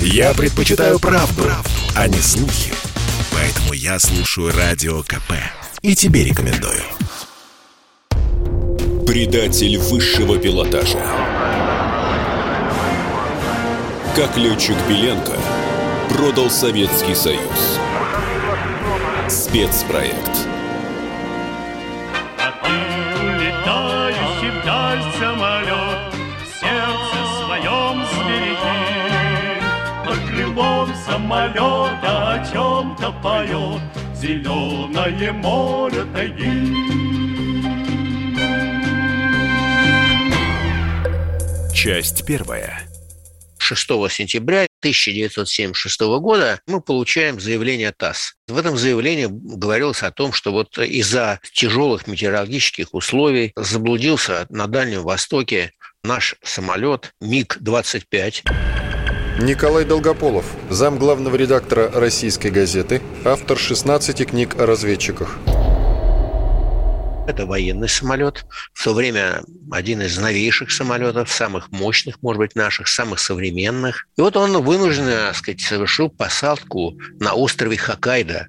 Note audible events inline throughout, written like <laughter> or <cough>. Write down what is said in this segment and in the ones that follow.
Я предпочитаю правду, правду, а не слухи. Поэтому я слушаю Радио КП. И тебе рекомендую. Предатель высшего пилотажа. Как летчик Беленко продал Советский Союз. Спецпроект. Крылом самолета о чем-то поет Зеленое море тайги Часть первая. 6 сентября 1976 года мы получаем заявление ТАСС. В этом заявлении говорилось о том, что вот из-за тяжелых метеорологических условий заблудился на Дальнем Востоке наш самолет МиГ-25. Николай Долгополов, зам главного редактора «Российской газеты», автор 16 книг о разведчиках. Это военный самолет. В то время один из новейших самолетов, самых мощных, может быть, наших, самых современных. И вот он вынужденно, так сказать, совершил посадку на острове Хоккайдо,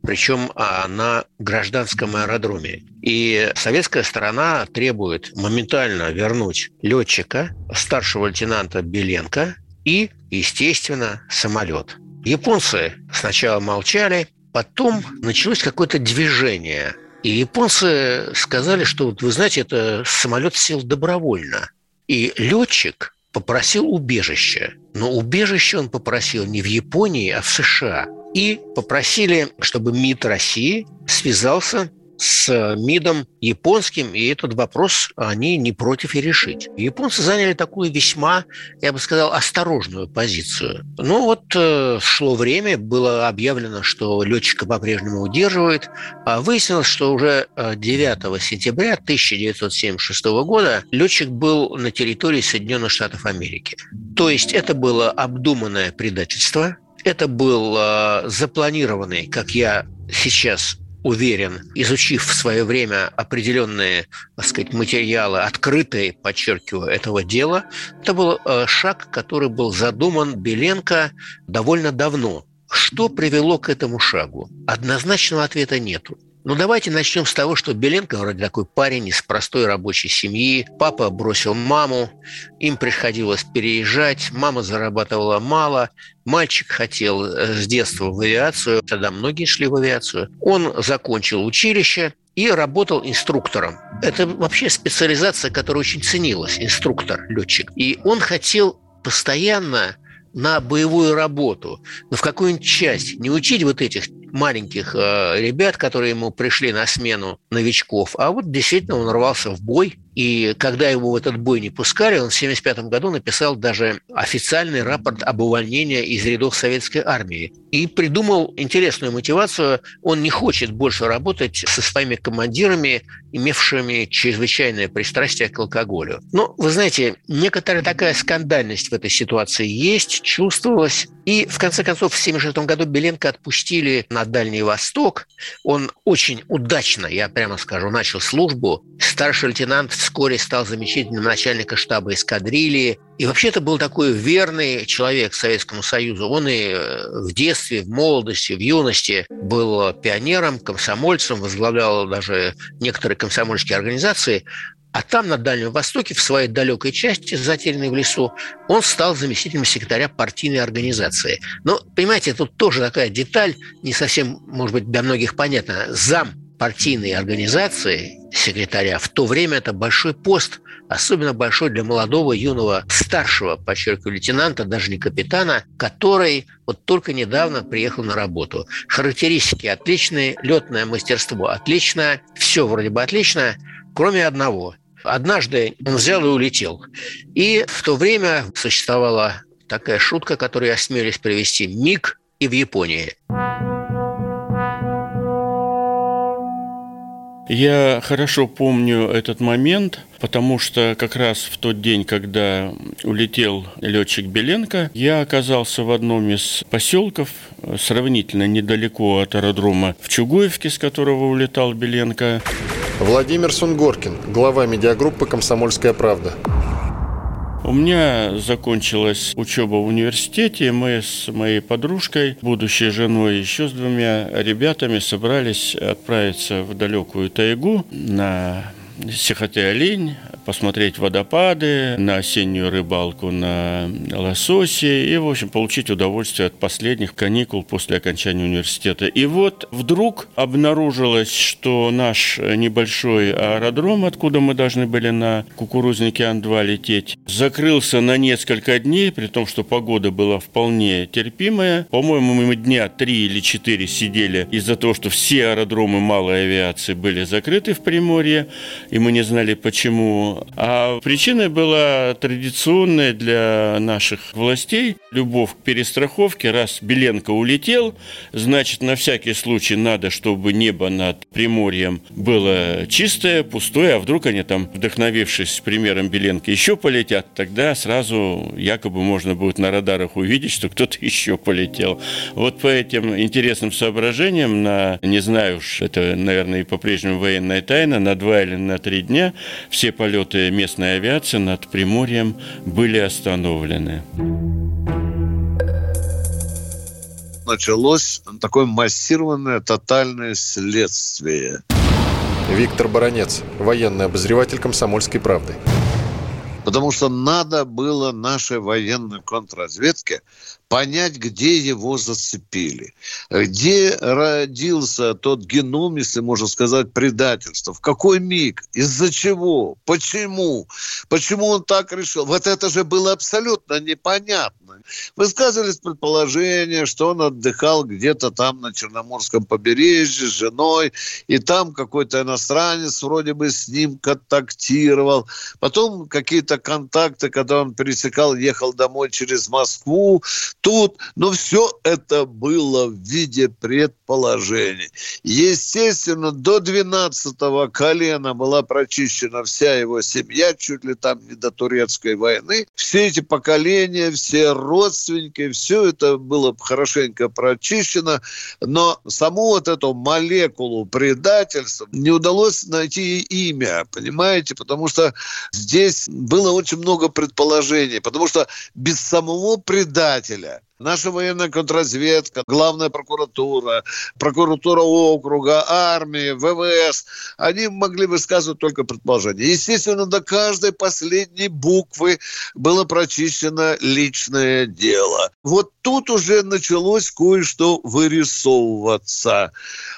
причем а, на гражданском аэродроме. И советская сторона требует моментально вернуть летчика, старшего лейтенанта Беленко и, естественно, самолет. Японцы сначала молчали, потом началось какое-то движение – и японцы сказали, что, вот, вы знаете, это самолет сел добровольно. И летчик попросил убежище. Но убежище он попросил не в Японии, а в США. И попросили, чтобы МИД России связался с МИДом японским, и этот вопрос они не против и решить. Японцы заняли такую весьма, я бы сказал, осторожную позицию. Ну вот э, шло время, было объявлено, что летчика по-прежнему удерживают, а выяснилось, что уже 9 э, сентября 1976 года летчик был на территории Соединенных Штатов Америки. То есть это было обдуманное предательство, это был э, запланированный, как я сейчас уверен, изучив в свое время определенные, так сказать, материалы, открытые, подчеркиваю, этого дела, это был э, шаг, который был задуман Беленко довольно давно. Что привело к этому шагу? Однозначного ответа нету. Ну, давайте начнем с того, что Беленко вроде такой парень из простой рабочей семьи. Папа бросил маму, им приходилось переезжать, мама зарабатывала мало, мальчик хотел э, с детства в авиацию, тогда многие шли в авиацию. Он закончил училище, и работал инструктором. Это вообще специализация, которая очень ценилась, инструктор, летчик. И он хотел постоянно на боевую работу, но в какую-нибудь часть, не учить вот этих маленьких э, ребят, которые ему пришли на смену новичков, а вот действительно он рвался в бой, и когда его в этот бой не пускали, он в 1975 году написал даже официальный рапорт об увольнении из рядов советской армии. И придумал интересную мотивацию. Он не хочет больше работать со своими командирами, имевшими чрезвычайное пристрастие к алкоголю. Но, вы знаете, некоторая такая скандальность в этой ситуации есть, чувствовалась. И, в конце концов, в 1976 году Беленко отпустили на Дальний Восток. Он очень удачно, я прямо скажу, начал службу. Старший лейтенант вскоре стал замечательным начальником штаба эскадрильи. И вообще это был такой верный человек Советскому Союзу. Он и э, в детстве, в молодости, в юности был пионером, комсомольцем, возглавлял даже некоторые комсомольские организации. А там, на Дальнем Востоке, в своей далекой части, затерянной в лесу, он стал заместителем секретаря партийной организации. Но, понимаете, тут тоже такая деталь, не совсем, может быть, для многих понятна. Зам партийной организации секретаря в то время это большой пост, особенно большой для молодого, юного, старшего, подчеркиваю, лейтенанта, даже не капитана, который вот только недавно приехал на работу. Характеристики отличные, летное мастерство отличное, все вроде бы отлично, кроме одного. Однажды он взял и улетел. И в то время существовала такая шутка, которую осмелись привести «Миг» и в Японии. Я хорошо помню этот момент, потому что как раз в тот день, когда улетел летчик Беленко, я оказался в одном из поселков, сравнительно недалеко от аэродрома в Чугуевке, с которого улетал Беленко. Владимир Сунгоркин, глава медиагруппы «Комсомольская правда». У меня закончилась учеба в университете. Мы с моей подружкой, будущей женой, еще с двумя ребятами собрались отправиться в далекую тайгу на Сихоте-Олень, посмотреть водопады, на осеннюю рыбалку на лососе и, в общем, получить удовольствие от последних каникул после окончания университета. И вот вдруг обнаружилось, что наш небольшой аэродром, откуда мы должны были на кукурузнике Ан-2 лететь, закрылся на несколько дней, при том, что погода была вполне терпимая. По-моему, мы дня три или четыре сидели из-за того, что все аэродромы малой авиации были закрыты в Приморье, и мы не знали почему. А причиной была традиционная для наших властей любовь к перестраховке. Раз Беленко улетел, значит, на всякий случай надо, чтобы небо над Приморьем было чистое, пустое, а вдруг они там, вдохновившись примером Беленко, еще полетят, тогда сразу якобы можно будет на радарах увидеть, что кто-то <laughs> еще полетел. Вот по этим интересным соображениям на, не знаю уж, это, наверное, и по-прежнему военная тайна, на два или на три дня все полеты местной авиации над Приморьем были остановлены. Началось такое массированное тотальное следствие. Виктор Баранец, военный обозреватель «Комсомольской правды». Потому что надо было нашей военной контрразведке понять, где его зацепили, где родился тот геном, если можно сказать, предательства, в какой миг, из-за чего, почему, почему он так решил. Вот это же было абсолютно непонятно. Высказывались предположения, что он отдыхал где-то там на Черноморском побережье с женой, и там какой-то иностранец вроде бы с ним контактировал. Потом какие-то контакты, когда он пересекал, ехал домой через Москву, тут, но все это было в виде предположений. Естественно, до 12-го колена была прочищена вся его семья, чуть ли там не до турецкой войны. Все эти поколения, все родственники, все это было хорошенько прочищено, но саму вот эту молекулу предательства не удалось найти имя, понимаете, потому что здесь было очень много предположений, потому что без самого предателя that. Наша военная контрразведка, главная прокуратура, прокуратура округа, армия, ВВС, они могли высказывать только предположения. Естественно, до каждой последней буквы было прочищено личное дело. Вот тут уже началось кое-что вырисовываться.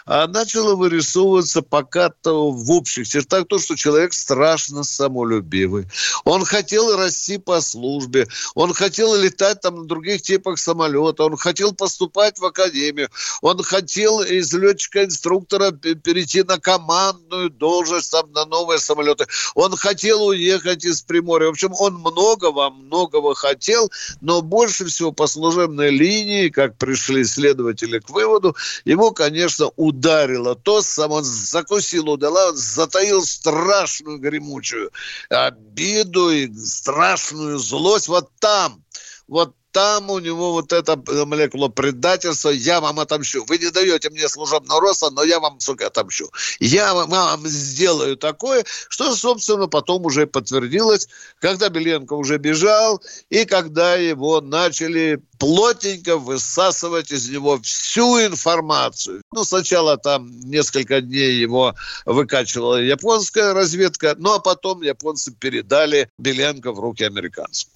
А начало вырисовываться пока-то в общих чертах то, что человек страшно самолюбивый. Он хотел расти по службе, он хотел летать там на других типах самолетов, самолета, он хотел поступать в академию, он хотел из летчика-инструктора перейти на командную должность, там, на новые самолеты, он хотел уехать из Приморья. В общем, он многого, многого хотел, но больше всего по служебной линии, как пришли следователи к выводу, его, конечно, ударило то, сам он закусил удала, он затаил страшную гремучую обиду и страшную злость вот там, вот там у него вот эта молекула предательства, я вам отомщу. Вы не даете мне служебного роста, но я вам, сука, отомщу. Я вам, сделаю такое, что, собственно, потом уже подтвердилось, когда Беленко уже бежал, и когда его начали плотненько высасывать из него всю информацию. Ну, сначала там несколько дней его выкачивала японская разведка, ну, а потом японцы передали Беленко в руки американцев.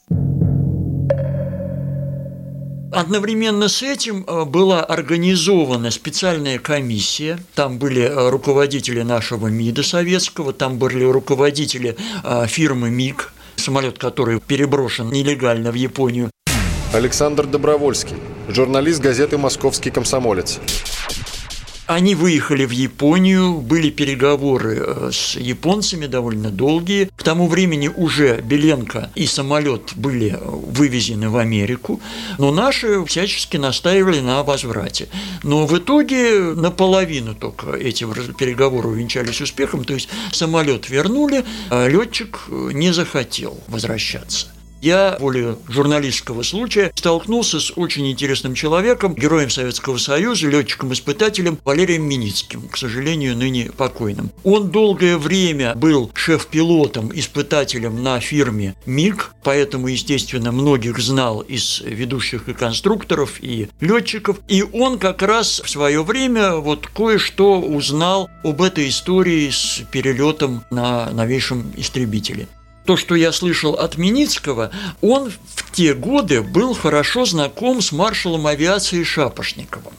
Одновременно с этим э, была организована специальная комиссия. Там были э, руководители нашего МИДа советского, там были руководители э, фирмы МИГ, самолет, который переброшен нелегально в Японию. Александр Добровольский, журналист газеты «Московский комсомолец». Они выехали в Японию, были переговоры э, с японцами довольно долгие. К тому времени уже Беленко и самолет были вывезены в Америку, но наши всячески настаивали на возврате. Но в итоге наполовину только эти переговоры увенчались успехом, то есть самолет вернули, а летчик не захотел возвращаться. Я, воле журналистского случая, столкнулся с очень интересным человеком, героем Советского Союза, летчиком-испытателем Валерием Миницким, к сожалению, ныне покойным. Он долгое время был шеф-пилотом, испытателем на фирме МиГ, поэтому, естественно, многих знал из ведущих и конструкторов, и летчиков. И он как раз в свое время вот кое-что узнал об этой истории с перелетом на новейшем истребителе то, что я слышал от Миницкого, он в те годы был хорошо знаком с маршалом авиации Шапошниковым.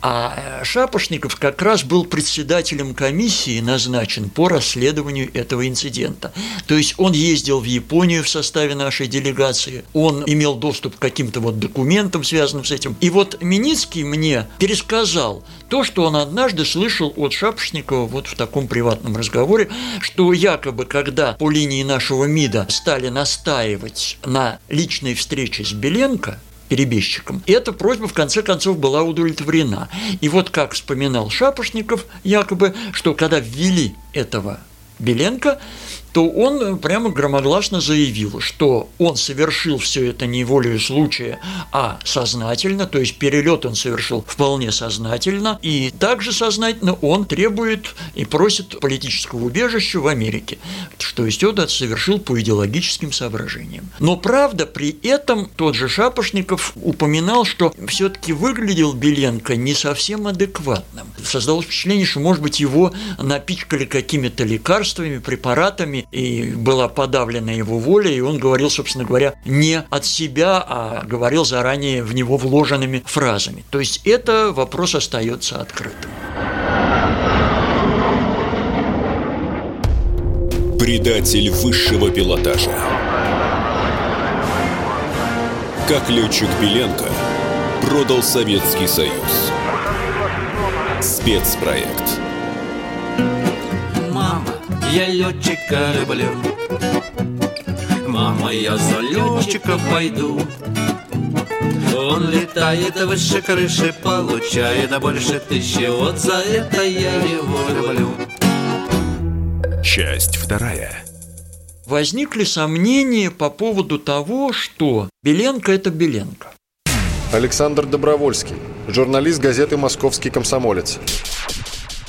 А э, Шапошников как раз был председателем комиссии, назначен по расследованию этого инцидента. То есть он ездил в Японию в составе нашей делегации, он имел доступ к каким-то вот документам, связанным с этим. И вот Миницкий мне пересказал то, что он однажды слышал от Шапошникова вот в таком приватном разговоре, что якобы когда по линии нашего МИДа стали настаивать на личной встрече с Беленко, перебежчиком. И эта просьба в конце концов была удовлетворена. И вот как вспоминал Шапошников, якобы, что когда ввели этого Беленко, то он прямо громогласно заявил, что он совершил все это не волею случая, а сознательно, то есть перелет он совершил вполне сознательно, и также сознательно он требует и просит политического убежища в Америке, что это совершил по идеологическим соображениям. Но правда, при этом тот же Шапошников упоминал, что все-таки выглядел Беленко не совсем адекватным. Создалось впечатление, что, может быть, его напичкали какими-то лекарствами, препаратами, и была подавлена его воля, и он говорил, собственно говоря, не от себя, а говорил заранее в него вложенными фразами. То есть это вопрос остается открытым. Предатель высшего пилотажа. Как летчик Беленко продал Советский Союз. Спецпроект. Я летчика люблю Мама, я за летчика пойду. Он летает выше крыши, получает больше тысячи. Вот за это я его люблю Часть вторая. Возникли сомнения по поводу того, что Беленко – это Беленко. Александр Добровольский, журналист газеты «Московский комсомолец».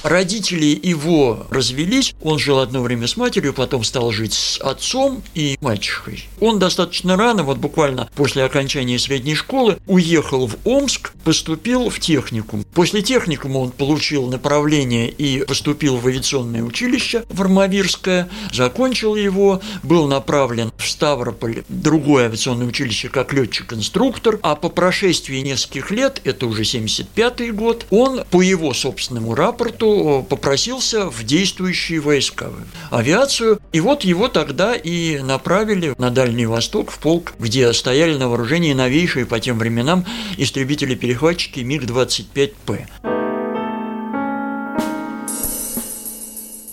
Родители его развелись, он жил одно время с матерью, потом стал жить с отцом и мачехой. Он достаточно рано, вот буквально после окончания средней школы, уехал в Омск, поступил в техникум. После техникума он получил направление и поступил в авиационное училище в Армавирское, закончил его, был направлен в Ставрополь, другое авиационное училище, как летчик-инструктор, а по прошествии нескольких лет, это уже 75 год, он по его собственному рапорту попросился в действующие войска, в авиацию. И вот его тогда и направили на Дальний Восток, в полк, где стояли на вооружении новейшие по тем временам истребители-перехватчики МиГ-25П.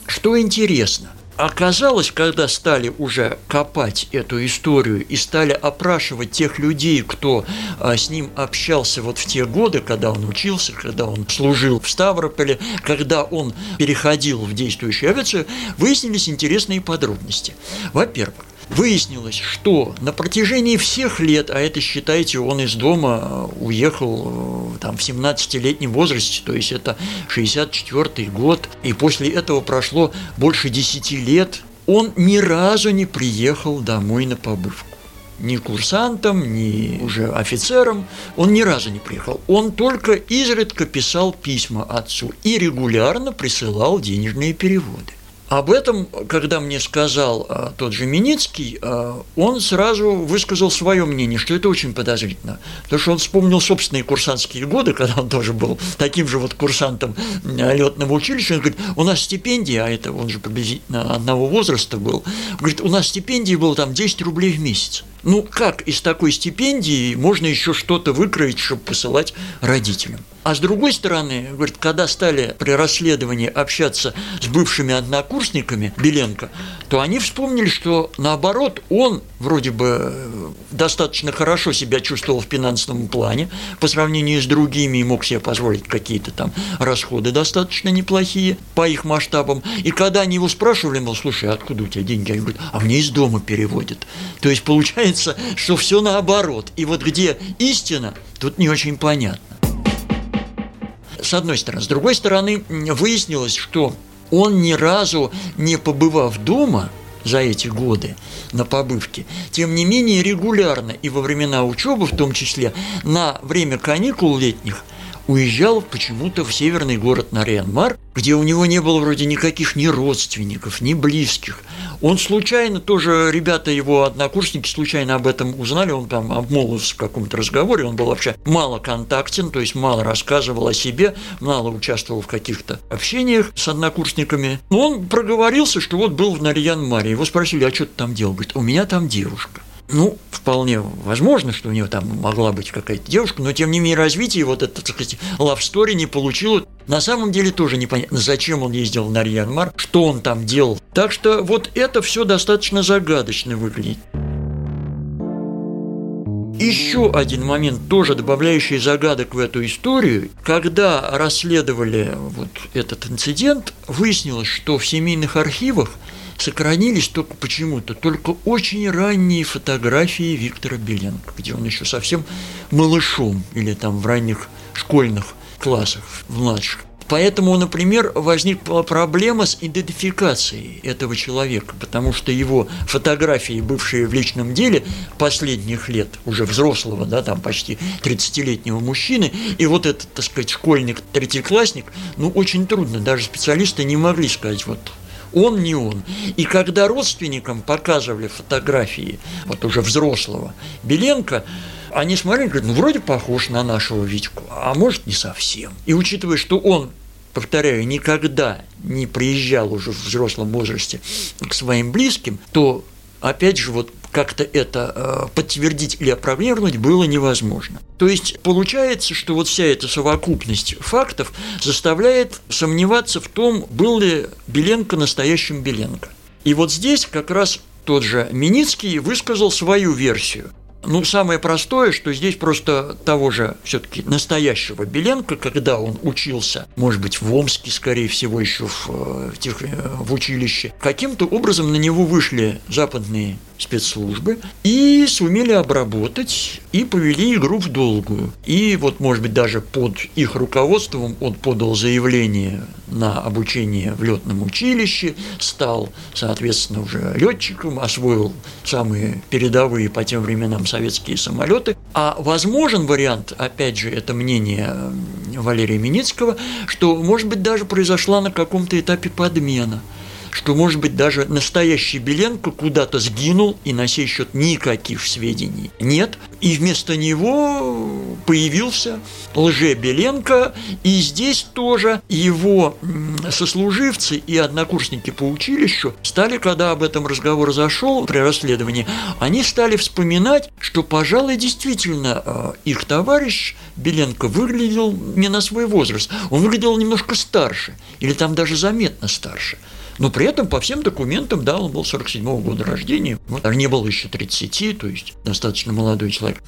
Что интересно – Оказалось, когда стали уже копать эту историю и стали опрашивать тех людей, кто а, с ним общался вот в те годы, когда он учился, когда он служил в Ставрополе, когда он переходил в действующую авиацию, выяснились интересные подробности. Во-первых, Выяснилось, что на протяжении всех лет, а это, считайте, он из дома уехал э, там, в 17-летнем возрасте, то есть это 64 год, и после этого прошло больше 10 лет, он ни разу не приехал домой на побывку ни курсантом, ни уже офицером, он ни разу не приехал. Он только изредка писал письма отцу и регулярно присылал денежные переводы. Об этом, когда мне сказал а, тот же Миницкий, а, он сразу высказал свое мнение, что это очень подозрительно. Потому что он вспомнил собственные курсантские годы, <laughs> когда он тоже был таким же вот курсантом летного училища. Он говорит, у нас стипендия, а это он же приблизительно одного возраста был, говорит, у нас стипендия была там 10 рублей в месяц. Ну, как из такой стипендии можно еще что-то выкроить, чтобы посылать родителям? А с другой стороны, говорит, когда стали при расследовании общаться с бывшими однокурсниками Беленко, то они вспомнили, что наоборот, он вроде бы достаточно хорошо себя чувствовал в финансовом плане по сравнению с другими и мог себе позволить какие-то там расходы достаточно неплохие по их масштабам. И когда они его спрашивали, мол, слушай, откуда у тебя деньги? Они говорят, а мне из дома переводят. То есть получается, выясняется, что все наоборот. И вот где истина, тут не очень понятно. С одной стороны. С другой стороны, выяснилось, что он ни разу не побывав дома за эти годы на побывке, тем не менее регулярно и во времена учебы в том числе, на время каникул летних уезжал почему-то в северный город Нарьян-Мар, где у него не было вроде никаких ни родственников, ни близких. Он случайно, тоже ребята его однокурсники случайно об этом узнали, он там обмолвился в каком-то разговоре, он был вообще мало контактен, то есть мало рассказывал о себе, мало участвовал в каких-то общениях с однокурсниками. Но он проговорился, что вот был в Нарьян-Маре, его спросили, а что ты там делал? Говорит, у меня там девушка. Ну, вполне возможно, что у него там могла быть какая-то девушка, но тем не менее развитие вот это, так сказать, love story не получило. На самом деле тоже непонятно, зачем он ездил на Нарьянмар, что он там делал. Так что вот это все достаточно загадочно выглядит. Еще один момент, тоже добавляющий загадок в эту историю. Когда расследовали вот этот инцидент, выяснилось, что в семейных архивах сохранились только почему-то только очень ранние фотографии Виктора Беленко, где он еще совсем малышом или там в ранних школьных классах, в младших. Поэтому, например, возникла проблема с идентификацией этого человека, потому что его фотографии, бывшие в личном деле последних лет, уже взрослого, да, там почти 30-летнего мужчины, и вот этот, так сказать, школьник, третьеклассник, ну, очень трудно, даже специалисты не могли сказать, вот он не он. И когда родственникам показывали фотографии, вот уже взрослого Беленко, они смотрели, говорят, ну вроде похож на нашего Витьку, а может не совсем. И учитывая, что он повторяю, никогда не приезжал уже в взрослом возрасте к своим близким, то опять же, вот как-то это э, подтвердить или опровергнуть было невозможно. То есть получается, что вот вся эта совокупность фактов заставляет сомневаться в том, был ли Беленко настоящим Беленко. И вот здесь как раз тот же Миницкий высказал свою версию – ну, самое простое, что здесь просто того же все-таки настоящего Беленко, когда он учился, может быть, в Омске, скорее всего, еще в, э, в, э, в училище, каким-то образом на него вышли западные спецслужбы и сумели обработать и повели игру в долгую. И вот, может быть, даже под их руководством он подал заявление на обучение в летном училище, стал, соответственно, уже летчиком, освоил самые передовые по тем временам советские самолеты. А возможен вариант, опять же, это мнение Валерия Миницкого, что, может быть, даже произошла на каком-то этапе подмена – что, может быть, даже настоящий Беленко куда-то сгинул, и на сей счет никаких сведений нет. И вместо него появился лже-Беленко, и здесь тоже его сослуживцы и однокурсники по училищу стали, когда об этом разговор зашел при расследовании, они стали вспоминать, что, пожалуй, действительно э, их товарищ Беленко выглядел не на свой возраст, он выглядел немножко старше, или там даже заметно старше – но при этом по всем документам, да, он был 47-го года рождения, вот, не был еще 30, то есть достаточно молодой человек.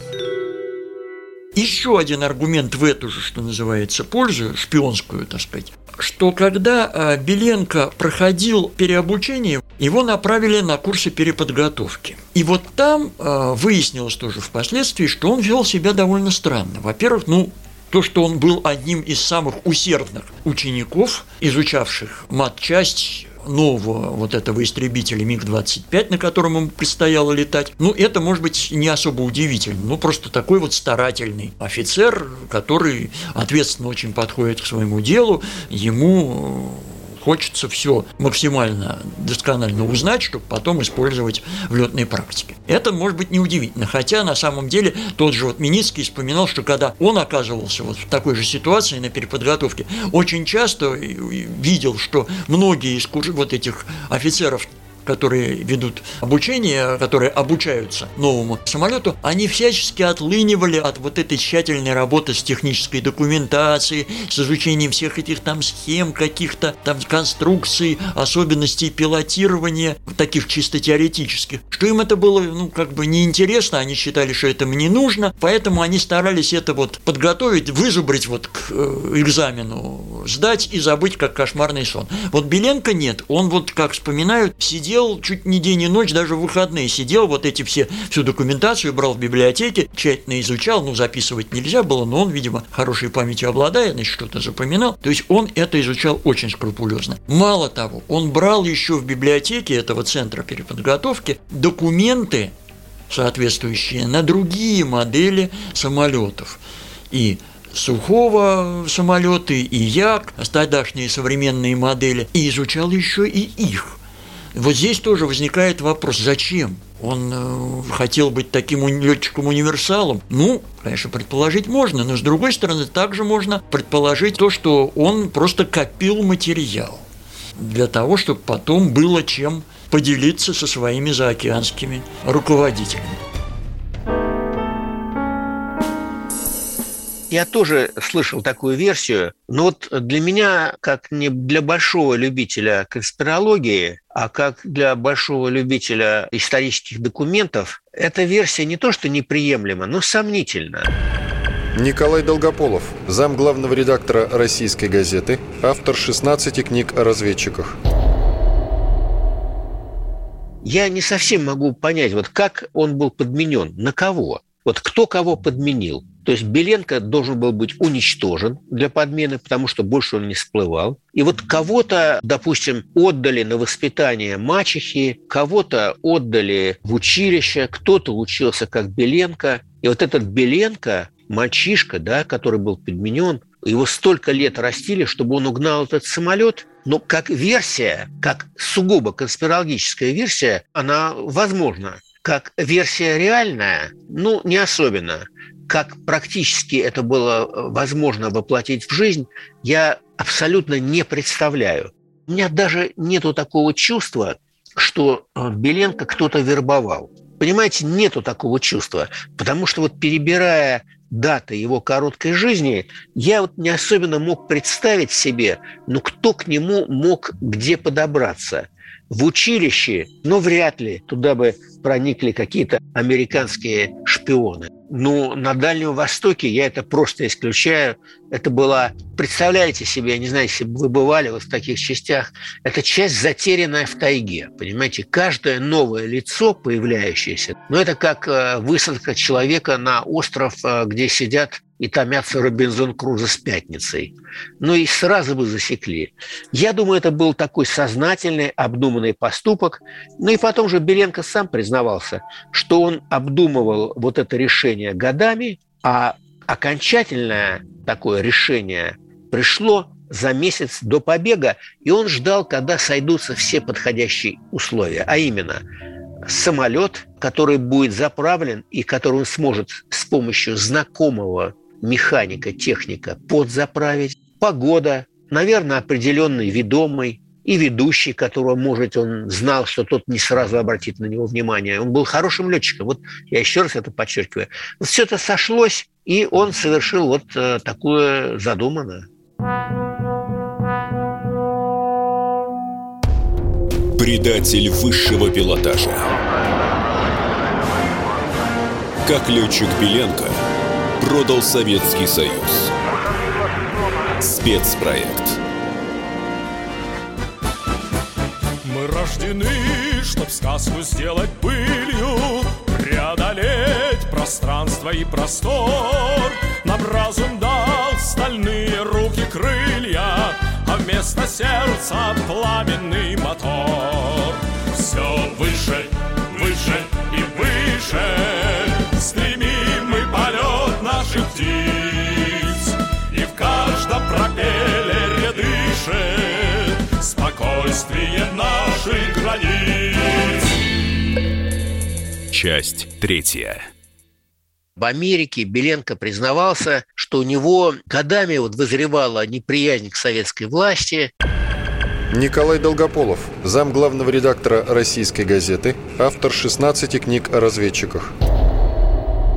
Еще один аргумент в эту же, что называется, пользу, шпионскую, так сказать, что когда а, Беленко проходил переобучение, его направили на курсы переподготовки. И вот там а, выяснилось тоже впоследствии, что он вел себя довольно странно. Во-первых, ну, то, что он был одним из самых усердных учеников, изучавших мат-часть, нового вот этого истребителя МиГ-25, на котором ему предстояло летать, ну, это, может быть, не особо удивительно. Ну, просто такой вот старательный офицер, который ответственно очень подходит к своему делу, ему хочется все максимально досконально узнать, чтобы потом использовать в летной практике. Это может быть неудивительно, хотя на самом деле тот же вот Миницкий вспоминал, что когда он оказывался вот в такой же ситуации на переподготовке, очень часто видел, что многие из вот этих офицеров которые ведут обучение, которые обучаются новому самолету, они всячески отлынивали от вот этой тщательной работы с технической документацией, с изучением всех этих там схем, каких-то там конструкций, особенностей пилотирования, таких чисто теоретических, что им это было, ну, как бы неинтересно, они считали, что это мне нужно, поэтому они старались это вот подготовить, вызубрить вот к э, экзамену, сдать и забыть, как кошмарный сон. Вот Беленко нет, он вот, как вспоминают, сидел сидел чуть не день и ночь, даже в выходные сидел, вот эти все, всю документацию брал в библиотеке, тщательно изучал, ну, записывать нельзя было, но он, видимо, хорошей памятью обладает, значит, что-то запоминал. То есть он это изучал очень скрупулезно. Мало того, он брал еще в библиотеке этого центра переподготовки документы, соответствующие на другие модели самолетов. И сухого самолеты, и Як, тогдашние современные модели, и изучал еще и их. Вот здесь тоже возникает вопрос, зачем? Он э, хотел быть таким летчиком-универсалом? Ну, конечно, предположить можно, но с другой стороны, также можно предположить то, что он просто копил материал для того, чтобы потом было чем поделиться со своими заокеанскими руководителями. Я тоже слышал такую версию, но вот для меня, как не для большого любителя конспирологии, а как для большого любителя исторических документов, эта версия не то что неприемлема, но сомнительна. Николай Долгополов, зам главного редактора «Российской газеты», автор 16 книг о разведчиках. Я не совсем могу понять, вот как он был подменен, на кого? Вот кто кого подменил? То есть Беленко должен был быть уничтожен для подмены, потому что больше он не всплывал. И вот кого-то, допустим, отдали на воспитание мачехи, кого-то отдали в училище, кто-то учился как Беленко. И вот этот Беленко, мальчишка, да, который был подменен, его столько лет растили, чтобы он угнал этот самолет. Но как версия, как сугубо конспирологическая версия, она возможна. Как версия реальная, ну, не особенно как практически это было э, возможно воплотить в жизнь, я абсолютно не представляю. У меня даже нету такого чувства, что э, Беленко кто-то вербовал. Понимаете, нету такого чувства, потому что вот перебирая даты его короткой жизни, я вот не особенно мог представить себе, ну кто к нему мог где подобраться. В училище, но вряд ли туда бы проникли какие-то американские шпионы. Ну, на Дальнем Востоке я это просто исключаю. Это была, представляете себе, я не знаю, если бы вы бывали вот в таких частях, это часть затерянная в тайге, понимаете? Каждое новое лицо, появляющееся, ну, это как э, высадка человека на остров, э, где сидят и томятся Робинзон Крузо с пятницей. Ну и сразу бы засекли. Я думаю, это был такой сознательный, обдуманный поступок. Ну и потом же Беленко сам признавался, что он обдумывал вот это решение годами, а окончательное такое решение пришло за месяц до побега, и он ждал, когда сойдутся все подходящие условия, а именно самолет, который будет заправлен и который он сможет с помощью знакомого механика, техника подзаправить, погода, наверное, определенный ведомый и ведущий, которого, может, он знал, что тот не сразу обратит на него внимание. Он был хорошим летчиком. Вот я еще раз это подчеркиваю. Вот все это сошлось, и он совершил вот э, такое задуманное. Предатель высшего пилотажа. Как летчик Беленко – продал Советский Союз. Спецпроект. Рождены, чтоб сказку сделать пылью, Преодолеть пространство и простор. Нам разум дал стальные руки крылья, А вместо сердца пламенный мотор. Все выше, выше и выше наших птиц И в каждом пропеллере дышит Спокойствие наших границ Часть третья. В Америке Беленко признавался, что у него годами вот вызревала неприязнь к советской власти. Николай Долгополов, зам главного редактора «Российской газеты», автор 16 книг о разведчиках.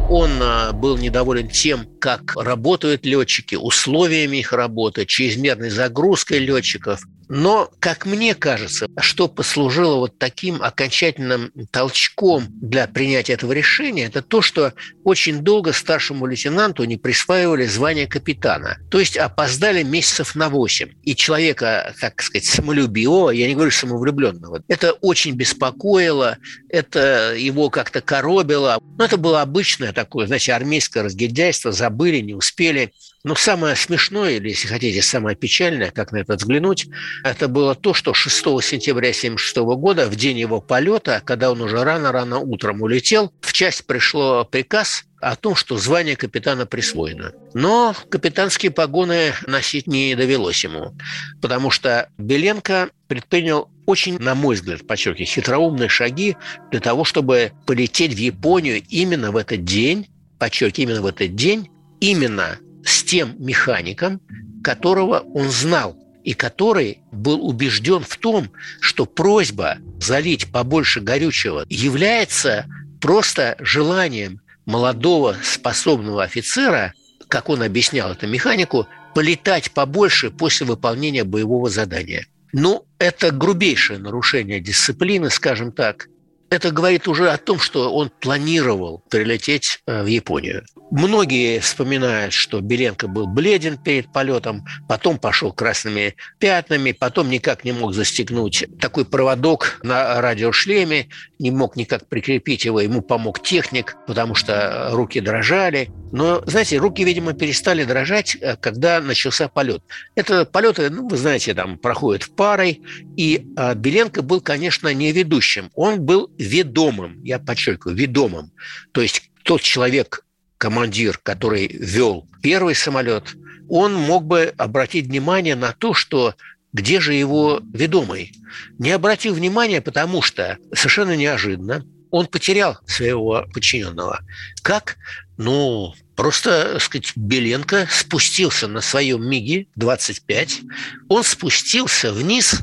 Он а, был недоволен тем, как работают летчики, условиями их работы, чрезмерной загрузкой летчиков. Но, как мне кажется, что послужило вот таким окончательным толчком для принятия этого решения, это то, что очень долго старшему лейтенанту не присваивали звание капитана. То есть опоздали месяцев на 8. И человека, так сказать, самолюбивого, я не говорю самовлюбленного, это очень беспокоило, это его как-то коробило. Но это было обычное такое, значит, армейское разгильдяйство, забыли, не успели. Но самое смешное, или, если хотите, самое печальное, как на это взглянуть, это было то, что 6 сентября 1976 года, в день его полета, когда он уже рано-рано утром улетел, в часть пришло приказ о том, что звание капитана присвоено. Но капитанские погоны носить не довелось ему, потому что Беленко предпринял очень, на мой взгляд, подчеркиваю, хитроумные шаги для того, чтобы полететь в Японию именно в этот день, подчеркиваю, именно в этот день, именно с тем механиком, которого он знал и который был убежден в том, что просьба залить побольше горючего является просто желанием молодого способного офицера, как он объяснял это механику, полетать побольше после выполнения боевого задания. Ну, это грубейшее нарушение дисциплины, скажем так. Это говорит уже о том, что он планировал прилететь э, в Японию. Многие вспоминают, что Беленко был бледен перед полетом, потом пошел красными пятнами, потом никак не мог застегнуть такой проводок на радиошлеме, не мог никак прикрепить его, ему помог техник, потому что руки дрожали. Но, знаете, руки, видимо, перестали дрожать, э, когда начался полет. Это полеты, ну, вы знаете, там проходят в парой, и э, Беленко был, конечно, не ведущим, он был ведомым, я подчеркиваю, ведомым. То есть тот человек, командир, который вел первый самолет, он мог бы обратить внимание на то, что где же его ведомый. Не обратил внимания, потому что совершенно неожиданно он потерял своего подчиненного. Как? Ну, просто, так сказать, Беленко спустился на своем МиГе-25, он спустился вниз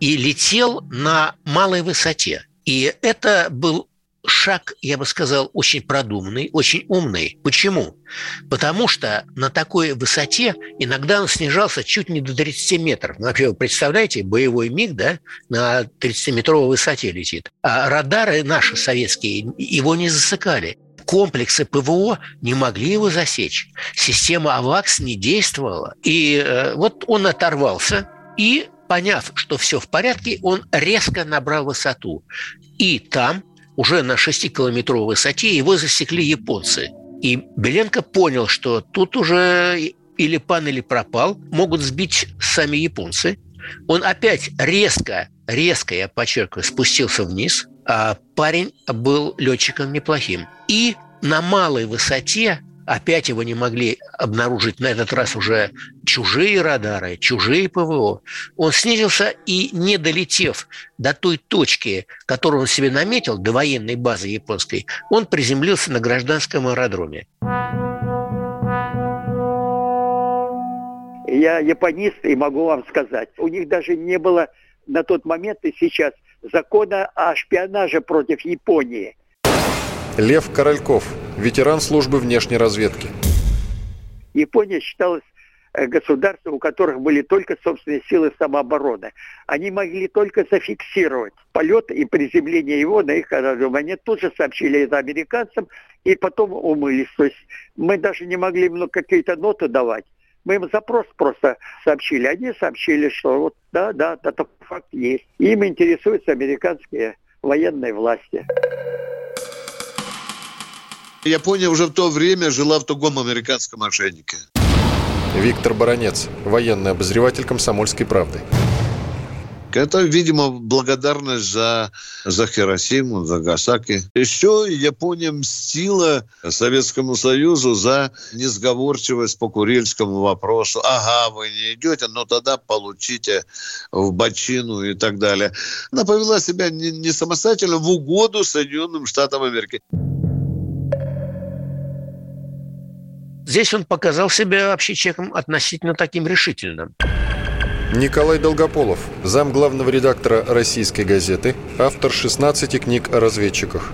и летел на малой высоте. И это был шаг, я бы сказал, очень продуманный, очень умный. Почему? Потому что на такой высоте иногда он снижался чуть не до 30 метров. Ну, вообще, вы представляете, боевой МиГ да, на 30-метровой высоте летит. А радары наши советские его не засыкали комплексы ПВО не могли его засечь. Система АВАКС не действовала. И э, вот он оторвался и поняв, что все в порядке, он резко набрал высоту. И там уже на 6-километровой высоте его засекли японцы. И Беленко понял, что тут уже или пан, или пропал, могут сбить сами японцы. Он опять резко, резко, я подчеркиваю, спустился вниз, а парень был летчиком неплохим. И на малой высоте Опять его не могли обнаружить на этот раз уже чужие радары, чужие ПВО. Он снизился и, не долетев до той точки, которую он себе наметил, до военной базы японской, он приземлился на гражданском аэродроме. Я японист и могу вам сказать, у них даже не было на тот момент и сейчас закона о шпионаже против Японии. Лев Корольков, ветеран службы внешней разведки. Япония считалась э, государством, у которых были только собственные силы самообороны. Они могли только зафиксировать полет и приземление его на их аэродром. Они тут же сообщили это американцам и потом умылись. То есть мы даже не могли им какие-то ноты давать. Мы им запрос просто сообщили. Они сообщили, что вот да, да, это факт есть. Им интересуются американские военные власти. Япония уже в то время жила в тугом американском ошейнике. Виктор Баранец, военный обозреватель «Комсомольской правды». Это, видимо, благодарность за, за Хиросиму, за Гасаки. Еще Япония мстила Советскому Союзу за несговорчивость по Курильскому вопросу. Ага, вы не идете, но тогда получите в бочину и так далее. Она повела себя не, не самостоятельно в угоду Соединенным Штатам Америки. Здесь он показал себя вообще человеком относительно таким решительным. Николай Долгополов, зам главного редактора «Российской газеты», автор 16 книг о разведчиках.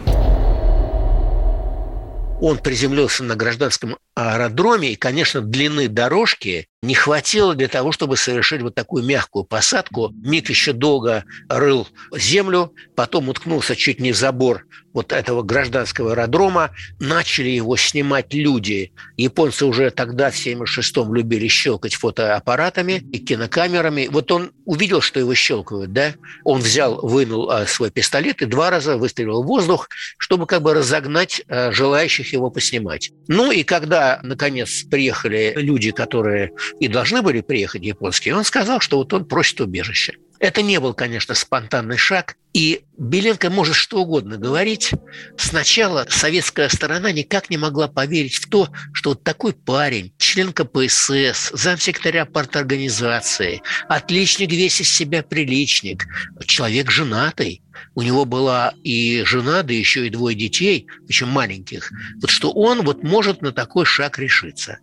Он приземлился на гражданском аэродроме, и, конечно, длины дорожки не хватило для того, чтобы совершить вот такую мягкую посадку. Миг еще долго рыл землю, потом уткнулся чуть не в забор вот этого гражданского аэродрома. Начали его снимать люди. Японцы уже тогда, в 76-м, любили щелкать фотоаппаратами и кинокамерами. Вот он увидел, что его щелкают, да? Он взял, вынул а, свой пистолет и два раза выстрелил в воздух, чтобы как бы разогнать а, желающих его поснимать. Ну и когда, наконец, приехали люди, которые и должны были приехать японские, он сказал, что вот он просит убежище. Это не был, конечно, спонтанный шаг. И Беленко может что угодно говорить. Сначала советская сторона никак не могла поверить в то, что вот такой парень, член КПСС, замсекретаря парторганизации, отличник весь из себя приличник, человек женатый, у него была и жена, да еще и двое детей, причем маленьких, вот что он вот может на такой шаг решиться.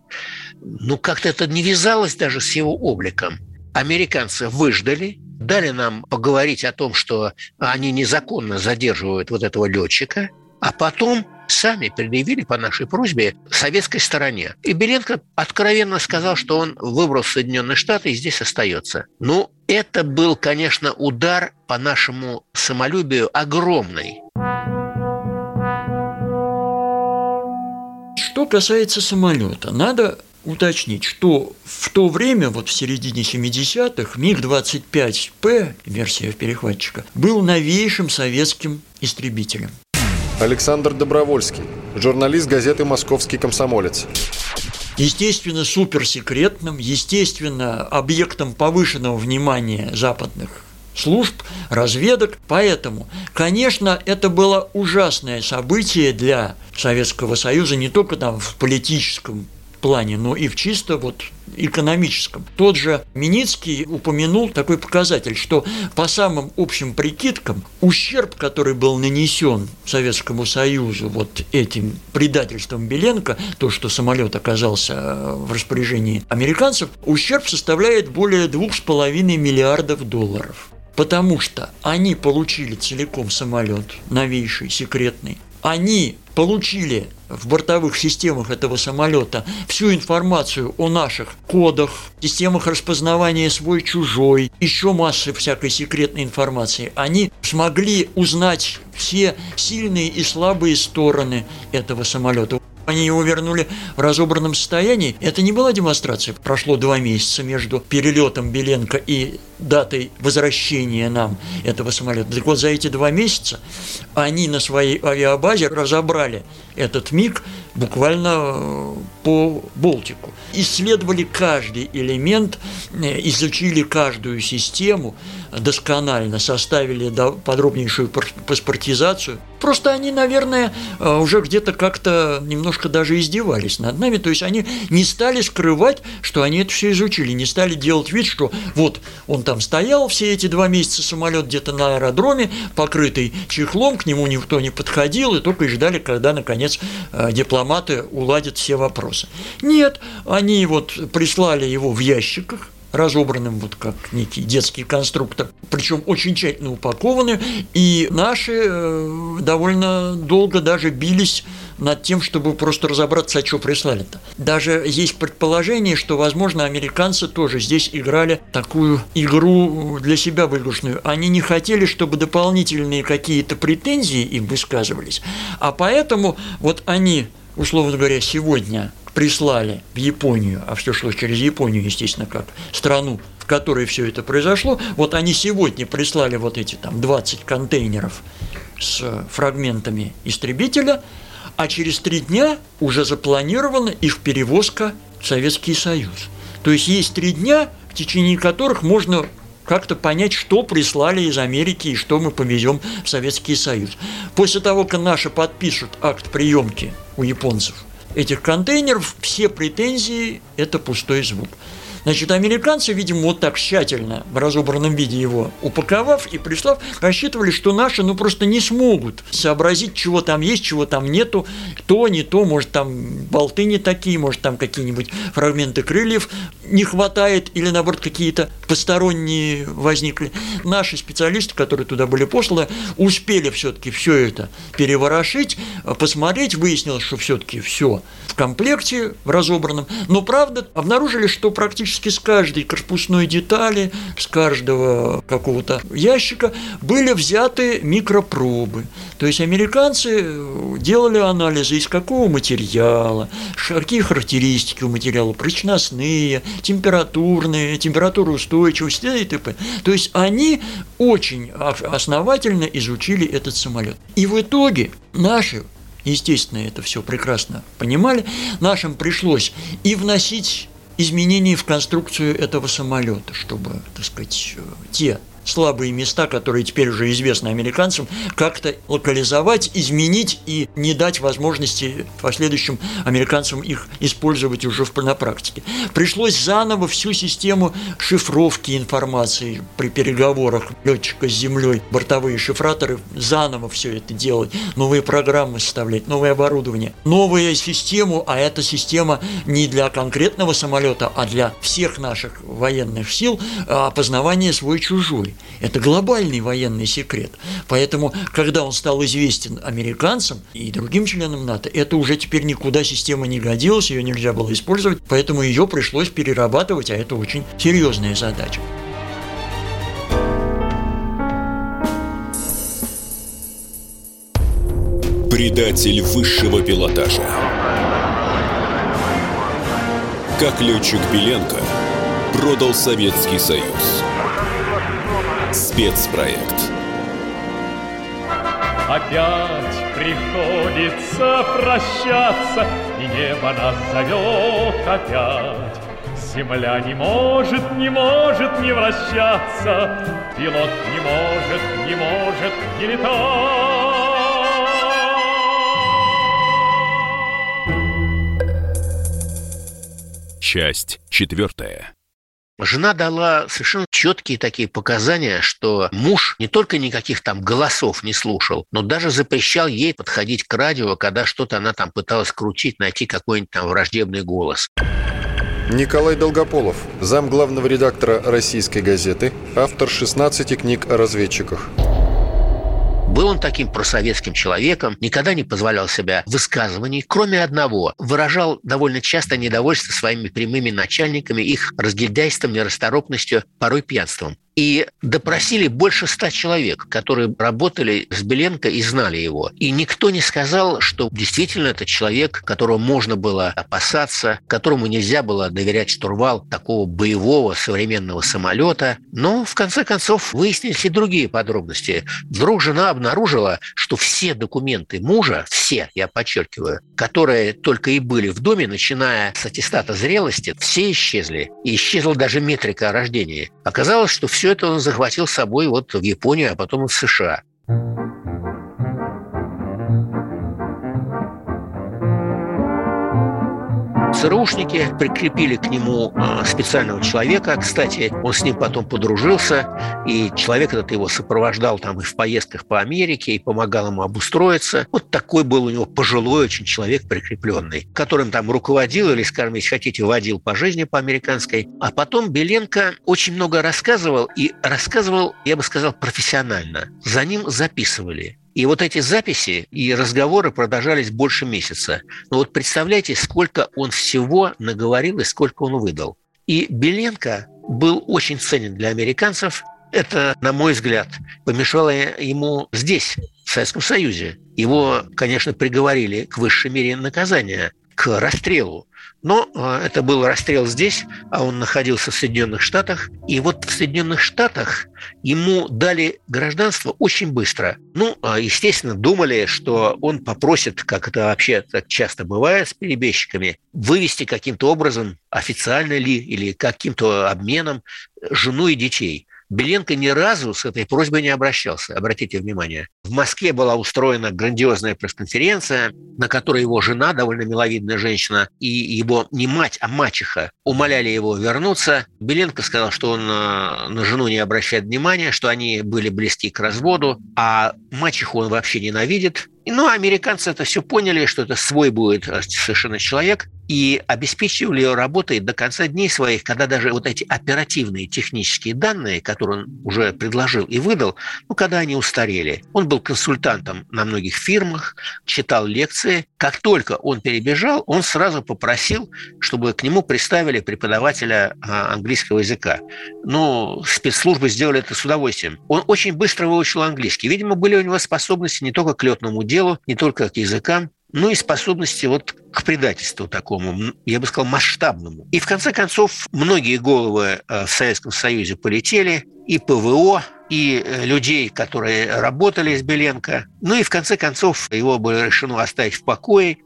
Ну, как-то это не вязалось даже с его обликом. Американцы выждали, дали нам поговорить о том, что они незаконно задерживают вот этого летчика, а потом сами предъявили по нашей просьбе советской стороне. И Беленко откровенно сказал, что он выбрал Соединенные Штаты и здесь остается. Ну, это был, конечно, удар по нашему самолюбию огромный. Что касается самолета, надо уточнить, что в то время, вот в середине 70-х, МиГ-25П, версия перехватчика, был новейшим советским истребителем. Александр Добровольский, журналист газеты «Московский комсомолец». Естественно, суперсекретным, естественно, объектом повышенного внимания западных служб, разведок. Поэтому, конечно, это было ужасное событие для Советского Союза не только там в политическом плане, но и в чисто вот экономическом. Тот же Миницкий упомянул такой показатель, что по самым общим прикидкам ущерб, который был нанесен Советскому Союзу вот этим предательством Беленко, то, что самолет оказался э, в распоряжении американцев, ущерб составляет более 2,5 миллиардов долларов. Потому что они получили целиком самолет новейший, секретный, они получили в бортовых системах этого самолета всю информацию о наших кодах, системах распознавания свой-чужой, еще массы всякой секретной информации. Они смогли узнать все сильные и слабые стороны этого самолета. Они его вернули в разобранном состоянии. Это не была демонстрация. Прошло два месяца между перелетом Беленко и датой возвращения нам этого самолета. Так вот, за эти два месяца они на своей авиабазе разобрали этот МиГ буквально э, по Болтику. Исследовали каждый элемент, э, изучили каждую систему досконально, составили подробнейшую паспортизацию. Просто они, наверное, э, уже где-то как-то немножко даже издевались над нами. То есть они не стали скрывать, что они это все изучили, не стали делать вид, что вот он там стоял все эти два месяца самолет где-то на аэродроме, покрытый чехлом, к нему никто не подходил, и только и ждали, когда, наконец, дипломаты дипломаты уладят все вопросы. Нет, они вот прислали его в ящиках, разобранным вот как некий детский конструктор, причем очень тщательно упакованы, и наши э, довольно долго даже бились над тем, чтобы просто разобраться, а что прислали-то. Даже есть предположение, что, возможно, американцы тоже здесь играли такую игру для себя выигрышную. Они не хотели, чтобы дополнительные какие-то претензии им высказывались, а поэтому вот они условно говоря, сегодня прислали в Японию, а все шло через Японию, естественно, как страну, в которой все это произошло, вот они сегодня прислали вот эти там 20 контейнеров с фрагментами истребителя, а через три дня уже запланирована их перевозка в Советский Союз. То есть есть три дня, в течение которых можно как-то понять, что прислали из Америки и что мы повезем в Советский Союз. После того, как наши подпишут акт приемки у японцев этих контейнеров, все претензии – это пустой звук. Значит, американцы, видимо, вот так тщательно в разобранном виде его упаковав и прислав, рассчитывали, что наши ну просто не смогут сообразить, чего там есть, чего там нету, то, не то, может там болты не такие, может там какие-нибудь фрагменты крыльев не хватает или наоборот какие-то посторонние возникли. Наши специалисты, которые туда были посланы, успели все-таки все это переворошить, посмотреть, выяснилось, что все-таки все в комплекте, в разобранном. Но правда, обнаружили, что практически с каждой корпусной детали, с каждого какого-то ящика были взяты микропробы. То есть американцы делали анализы, из какого материала, какие характеристики у материала, прочностные, температурные, температуроустойчивость и т.п. То есть они очень основательно изучили этот самолет. И в итоге наши естественно, это все прекрасно понимали, нашим пришлось и вносить изменения в конструкцию этого самолета, чтобы, так сказать, те слабые места, которые теперь уже известны американцам, как-то локализовать, изменить и не дать возможности последующим американцам их использовать уже на практике. Пришлось заново всю систему шифровки информации при переговорах летчика с землей, бортовые шифраторы, заново все это делать, новые программы составлять, новое оборудование, новую систему, а эта система не для конкретного самолета, а для всех наших военных сил а опознавание свой-чужой. Это глобальный военный секрет. Поэтому, когда он стал известен американцам и другим членам НАТО, это уже теперь никуда система не годилась, ее нельзя было использовать, поэтому ее пришлось перерабатывать, а это очень серьезная задача. Предатель высшего пилотажа. Как летчик Беленко продал Советский Союз. Спецпроект. Опять приходится прощаться, И небо нас зовет опять. Земля не может, не может не вращаться, Пилот не может, не может не летать. Часть четвертая. Жена дала совершенно четкие такие показания, что муж не только никаких там голосов не слушал, но даже запрещал ей подходить к радио, когда что-то она там пыталась крутить, найти какой-нибудь там враждебный голос. Николай Долгополов, зам главного редактора «Российской газеты», автор 16 книг о разведчиках. Был он таким просоветским человеком, никогда не позволял себя высказываний, кроме одного. Выражал довольно часто недовольство своими прямыми начальниками, их разгильдяйством, нерасторопностью, порой пьянством. И допросили больше ста человек, которые работали с Беленко и знали его. И никто не сказал, что действительно это человек, которого можно было опасаться, которому нельзя было доверять штурвал такого боевого современного самолета. Но, в конце концов, выяснились и другие подробности. Вдруг жена обнаружила, что все документы мужа, все, я подчеркиваю, которые только и были в доме, начиная с аттестата зрелости, все исчезли. И исчезла даже метрика о рождении. Оказалось, что все все это он захватил с собой вот в Японию, а потом в США. ЦРУшники прикрепили к нему а, специального человека. Кстати, он с ним потом подружился, и человек этот его сопровождал там и в поездках по Америке, и помогал ему обустроиться. Вот такой был у него пожилой очень человек прикрепленный, которым там руководил или, скажем, если хотите, водил по жизни по американской. А потом Беленко очень много рассказывал, и рассказывал, я бы сказал, профессионально. За ним записывали. И вот эти записи и разговоры продолжались больше месяца. Но вот представляете, сколько он всего наговорил и сколько он выдал. И Беленко был очень ценен для американцев. Это, на мой взгляд, помешало ему здесь, в Советском Союзе. Его, конечно, приговорили к высшей мере наказания, к расстрелу. Но э, это был расстрел здесь, а он находился в Соединенных Штатах. И вот в Соединенных Штатах ему дали гражданство очень быстро. Ну, а, естественно, думали, что он попросит, как это вообще так часто бывает с перебежчиками, вывести каким-то образом, официально ли или каким-то обменом, жену и детей. Беленко ни разу с этой просьбой не обращался, обратите внимание. В Москве была устроена грандиозная пресс-конференция, на которой его жена, довольно миловидная женщина, и его не мать, а мачеха умоляли его вернуться. Беленко сказал, что он э, на жену не обращает внимания, что они были близки к разводу, а мачеху он вообще ненавидит. Ну, американцы это все поняли, что это свой будет э, совершенно человек, и обеспечивали ее работой до конца дней своих, когда даже вот эти оперативные технические данные, которые он уже предложил и выдал, ну, когда они устарели. Он был консультантом на многих фирмах, читал лекции. Как только он перебежал, он сразу попросил, чтобы к нему приставили преподавателя а, английского языка. Ну, спецслужбы сделали это с удовольствием. Он очень быстро выучил английский. Видимо, были у него способности не только к летному делу, не только к языкам, ну и способности вот к предательству такому, я бы сказал, масштабному. И в конце концов многие головы э, в Советском Союзе полетели, и ПВО, и э, людей, которые работали с Беленко. Ну и в конце концов его было решено оставить в покое.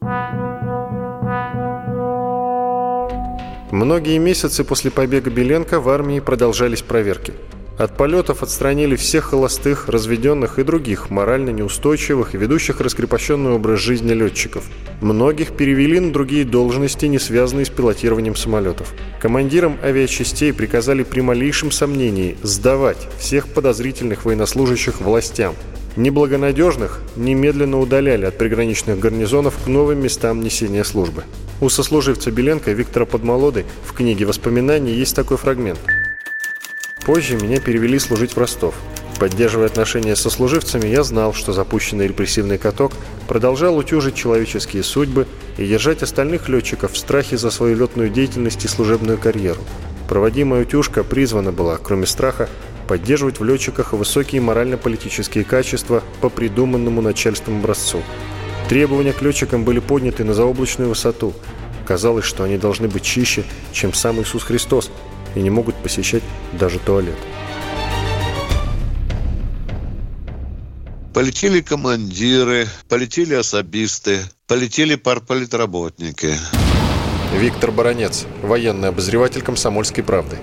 Многие месяцы после побега Беленко в армии продолжались проверки – от полетов отстранили всех холостых, разведенных и других морально неустойчивых и ведущих раскрепощенный образ жизни летчиков. Многих перевели на другие должности, не связанные с пилотированием самолетов. Командирам авиачастей приказали при малейшем сомнении сдавать всех подозрительных военнослужащих властям. Неблагонадежных немедленно удаляли от приграничных гарнизонов к новым местам несения службы. У сослуживца Беленко Виктора Подмолоды в книге воспоминаний есть такой фрагмент – Позже меня перевели служить в Ростов. Поддерживая отношения со служивцами, я знал, что запущенный репрессивный каток продолжал утюжить человеческие судьбы и держать остальных летчиков в страхе за свою летную деятельность и служебную карьеру. Проводимая утюжка призвана была, кроме страха, поддерживать в летчиках высокие морально-политические качества по придуманному начальством образцу. Требования к летчикам были подняты на заоблачную высоту. Казалось, что они должны быть чище, чем сам Иисус Христос, и не могут посещать даже туалет. Полетели командиры, полетели особисты, полетели парполитработники. Виктор Баранец, военный обозреватель «Комсомольской правды».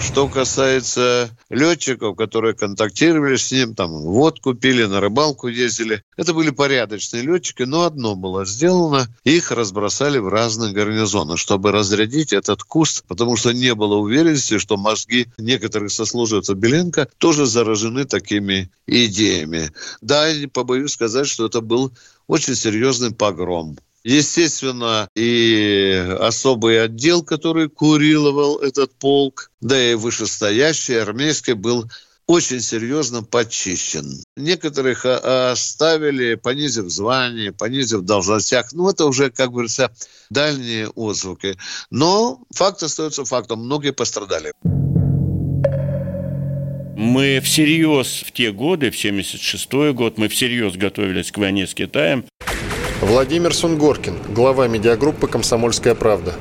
Что касается летчиков, которые контактировали с ним, там водку пили, на рыбалку ездили, это были порядочные летчики, но одно было сделано, их разбросали в разные гарнизоны, чтобы разрядить этот куст, потому что не было уверенности, что мозги некоторых сослуживцев Беленко тоже заражены такими идеями. Да, не побоюсь сказать, что это был очень серьезный погром. Естественно, и особый отдел, который курировал этот полк, да и вышестоящий армейский был очень серьезно почищен. Некоторых оставили, понизив звание, понизив должностях. Ну, это уже, как говорится, дальние отзвуки. Но факт остается фактом. Многие пострадали. Мы всерьез в те годы, в 76 год, мы всерьез готовились к войне с Китаем. Владимир Сунгоркин, глава медиагруппы «Комсомольская правда».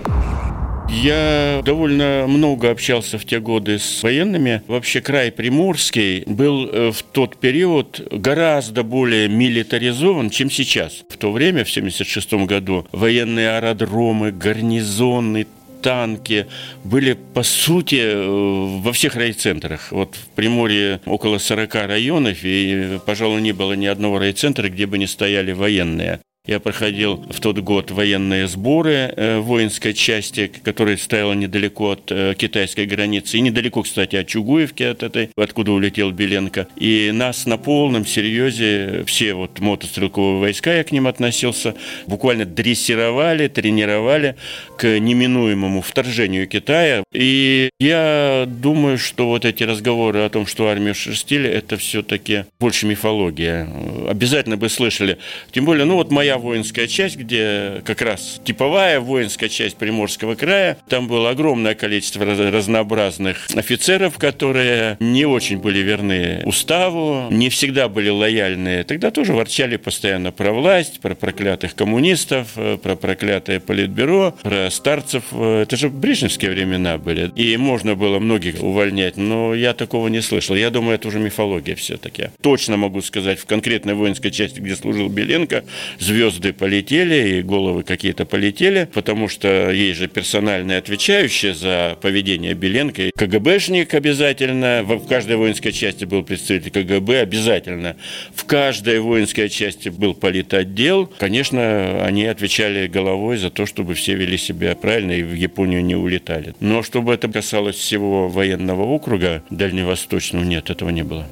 Я довольно много общался в те годы с военными. Вообще край Приморский был э, в тот период гораздо более милитаризован, чем сейчас. В то время, в 1976 году, военные аэродромы, гарнизоны, танки были, по сути, э, во всех райцентрах. Вот в Приморье около 40 районов, и, пожалуй, не было ни одного райцентра, где бы не стояли военные. Я проходил в тот год военные сборы э, воинской части, которая стояла недалеко от э, китайской границы. И недалеко, кстати, от Чугуевки, от этой, откуда улетел Беленко. И нас на полном серьезе, все вот мотострелковые войска, я к ним относился, буквально дрессировали, тренировали к неминуемому вторжению Китая. И я думаю, что вот эти разговоры о том, что армию шерстили, это все-таки больше мифология. Обязательно бы слышали. Тем более, ну вот моя воинская часть, где как раз типовая воинская часть Приморского края. Там было огромное количество разнообразных офицеров, которые не очень были верны уставу, не всегда были лояльны. Тогда тоже ворчали постоянно про власть, про проклятых коммунистов, э, про проклятое политбюро, про старцев. Э, это же брежневские времена были. И можно было многих увольнять, но я такого не слышал. Я думаю, это уже мифология все-таки. Точно могу сказать, в конкретной воинской части, где служил Беленко, звезд звезды полетели, и головы какие-то полетели, потому что есть же персональные отвечающие за поведение Беленко. КГБшник обязательно, в каждой воинской части был представитель КГБ, обязательно. В каждой воинской части был политотдел. Конечно, они отвечали головой за то, чтобы все вели себя правильно и в Японию не улетали. Но чтобы это касалось всего военного округа дальневосточного, нет, этого не было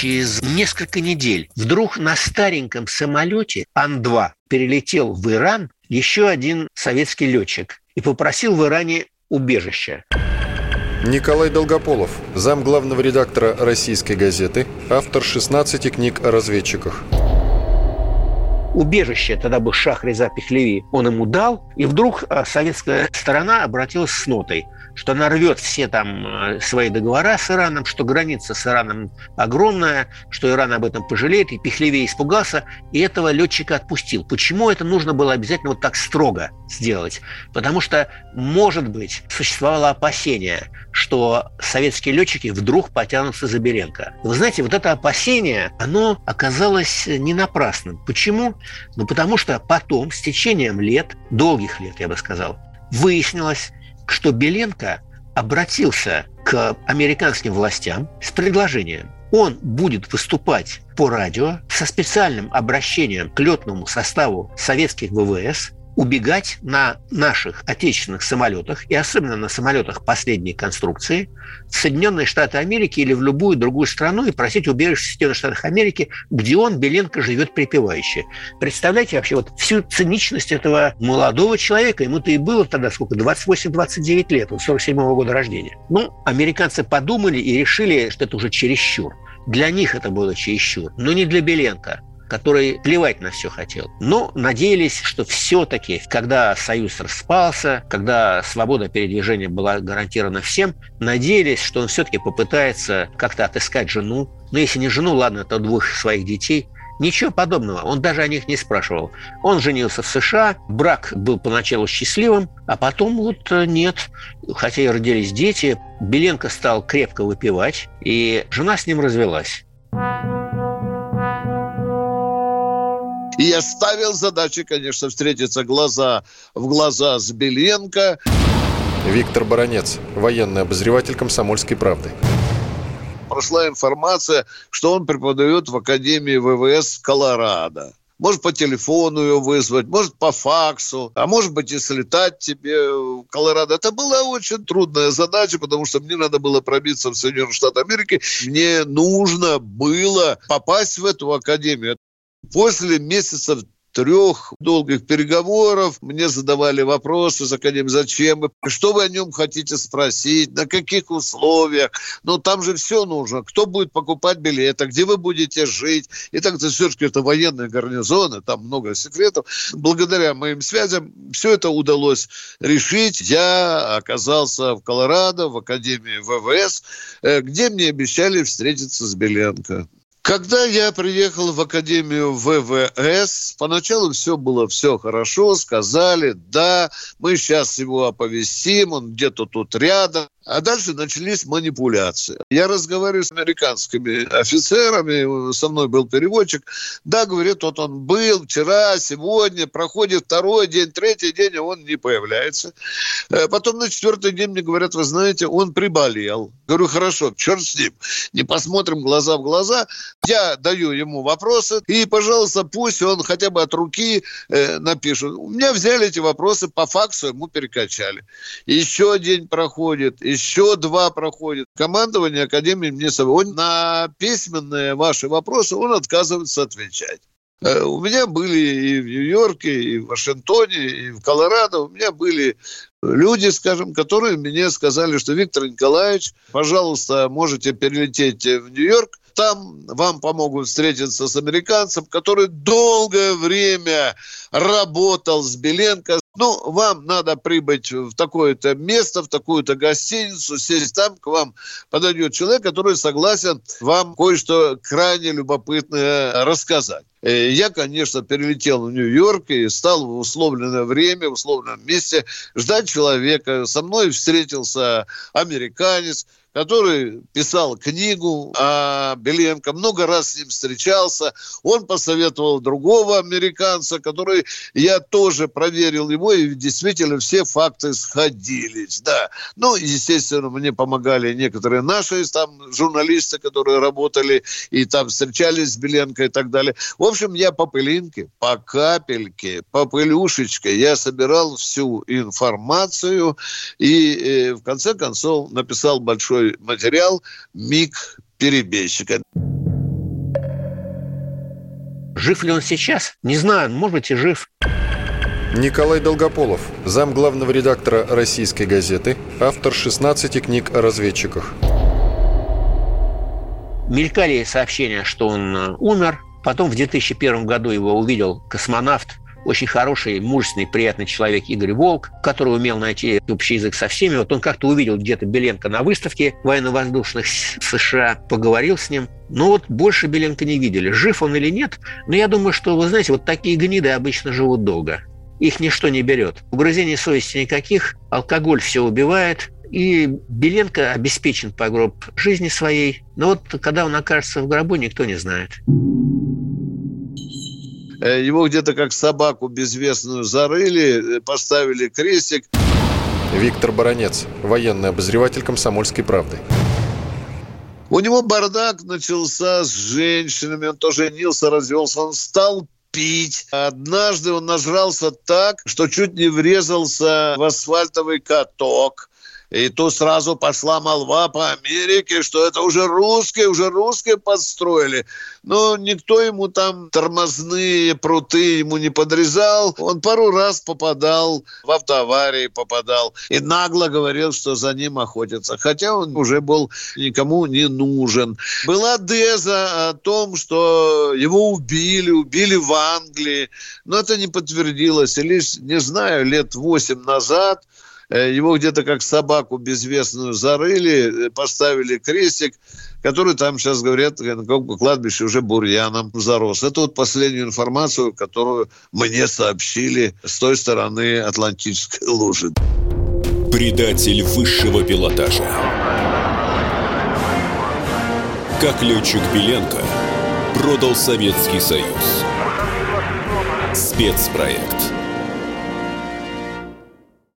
через несколько недель вдруг на стареньком самолете Ан-2 перелетел в Иран еще один советский летчик и попросил в Иране убежища. Николай Долгополов, зам главного редактора «Российской газеты», автор 16 книг о разведчиках. Убежище тогда был Шах Реза Пехлеви, он ему дал, и вдруг а, советская сторона обратилась с нотой – что она рвет все там э, свои договора с Ираном, что граница с Ираном огромная, что Иран об этом пожалеет, и Пехлевей испугался, и этого летчика отпустил. Почему это нужно было обязательно вот так строго сделать? Потому что, может быть, существовало опасение, что советские летчики вдруг потянутся за Беренко. Вы знаете, вот это опасение, оно оказалось не напрасным. Почему? Ну, потому что потом, с течением лет, долгих лет, я бы сказал, выяснилось, что Беленко обратился к американским властям с предложением. Он будет выступать по радио со специальным обращением к летному составу советских ВВС убегать на наших отечественных самолетах, и особенно на самолетах последней конструкции, в Соединенные Штаты Америки или в любую другую страну и просить убежище в Соединенных Штатах Америки, где он, Беленко, живет припевающе. Представляете вообще вот всю циничность этого молодого человека, ему-то и было тогда сколько, 28-29 лет, он 47 -го года рождения. Ну, американцы подумали и решили, что это уже чересчур. Для них это было чересчур, но не для Беленко который плевать на все хотел. Но надеялись, что все-таки, когда Союз распался, когда свобода передвижения была гарантирована всем, надеялись, что он все-таки попытается как-то отыскать жену. Ну, если не жену, ладно, то двух своих детей – Ничего подобного, он даже о них не спрашивал. Он женился в США, брак был поначалу счастливым, а потом вот э, нет. Хотя и родились дети, Беленко стал крепко выпивать, и жена с ним развелась. И я ставил задачи, конечно, встретиться глаза в глаза с Беленко. Виктор Баранец, военный обозреватель «Комсомольской правды». Прошла информация, что он преподает в Академии ВВС Колорадо. Может, по телефону ее вызвать, может, по факсу, а может быть, и слетать тебе в Колорадо. Это была очень трудная задача, потому что мне надо было пробиться в Соединенные Штаты Америки. Мне нужно было попасть в эту академию. После месяцев трех долгих переговоров мне задавали вопросы с Академией, зачем что вы о нем хотите спросить, на каких условиях. Но там же все нужно. Кто будет покупать билеты, где вы будете жить. И так это все-таки это военные гарнизоны, там много секретов. Благодаря моим связям все это удалось решить. Я оказался в Колорадо, в Академии ВВС, э, где мне обещали встретиться с Беленко. Когда я приехал в Академию ВВС, поначалу все было все хорошо, сказали, да, мы сейчас его оповестим, он где-то тут рядом. А дальше начались манипуляции. Я разговариваю с американскими офицерами, со мной был переводчик. Да, говорит, вот он был вчера, сегодня, проходит второй день, третий день, а он не появляется. Э, потом на четвертый день мне говорят, вы знаете, он приболел. Говорю, хорошо, черт с ним. Не посмотрим глаза в глаза. Я даю ему вопросы, и, пожалуйста, пусть он хотя бы от руки э, напишет. У меня взяли эти вопросы по факсу, ему перекачали. Еще день проходит, еще два проходит. Командование Академии мне он на письменные ваши вопросы он отказывается отвечать. Э, у меня были и в Нью-Йорке, и в Вашингтоне, и в Колорадо, у меня были люди, скажем, которые мне сказали, что Виктор Николаевич, пожалуйста, можете перелететь в Нью-Йорк, там вам помогут встретиться с американцем, который долгое время работал с Беленко. Ну, вам надо прибыть в такое-то место, в такую-то гостиницу, сесть там, к вам подойдет человек, который согласен вам кое-что крайне любопытное рассказать. Э, я, конечно, перелетел в Нью-Йорк и стал в условленное время, в условленном месте ждать человека. Со мной встретился американец, который писал книгу о Беленко, много раз с ним встречался. Он посоветовал другого американца, который я тоже проверил его, и действительно все факты сходились. Да. Ну, естественно, мне помогали некоторые наши там журналисты, которые работали и там встречались с Беленко и так далее. В общем, я по пылинке, по капельке, по пылюшечке я собирал всю информацию и э, в конце концов написал большой материал «Миг перебежчика». Жив ли он сейчас? Не знаю, может быть и жив. Николай Долгополов, зам главного редактора «Российской газеты», автор 16 книг о разведчиках. Мелькали сообщения, что он э, умер. Потом в 2001 году его увидел космонавт очень хороший, мужественный, приятный человек Игорь Волк, который умел найти общий язык со всеми. Вот он как-то увидел где-то Беленко на выставке военно-воздушных США, поговорил с ним. Но вот больше Беленко не видели. Жив он или нет? Но я думаю, что, вы знаете, вот такие гниды обычно живут долго. Их ничто не берет. Угрызений совести никаких, алкоголь все убивает, и Беленко обеспечен по гроб жизни своей. Но вот когда он окажется в гробу, никто не знает. Э, его где-то как собаку безвестную зарыли, э, поставили крестик. Виктор Баранец, военный обозреватель «Комсомольской правды». У него бардак начался с женщинами, он тоже женился, развелся, он стал пить. Однажды он нажрался так, что чуть не врезался в асфальтовый каток. И тут сразу пошла молва по Америке, что это уже русские, уже русские подстроили. Но никто ему там тормозные пруты ему не подрезал. Он пару раз попадал, в автоаварии попадал. И нагло говорил, что за ним охотятся. Хотя он уже был никому не нужен. Была деза о том, что его убили, убили в Англии. Но это не подтвердилось. И лишь, не знаю, лет восемь назад его где-то как собаку безвестную зарыли, э, поставили крестик, который там сейчас, говорят, на каком кладбище уже бурьяном зарос. Это вот последнюю информацию, которую мне сообщили с той стороны Атлантической лужи. Предатель высшего пилотажа. Как летчик Беленко продал Советский Союз. Спецпроект.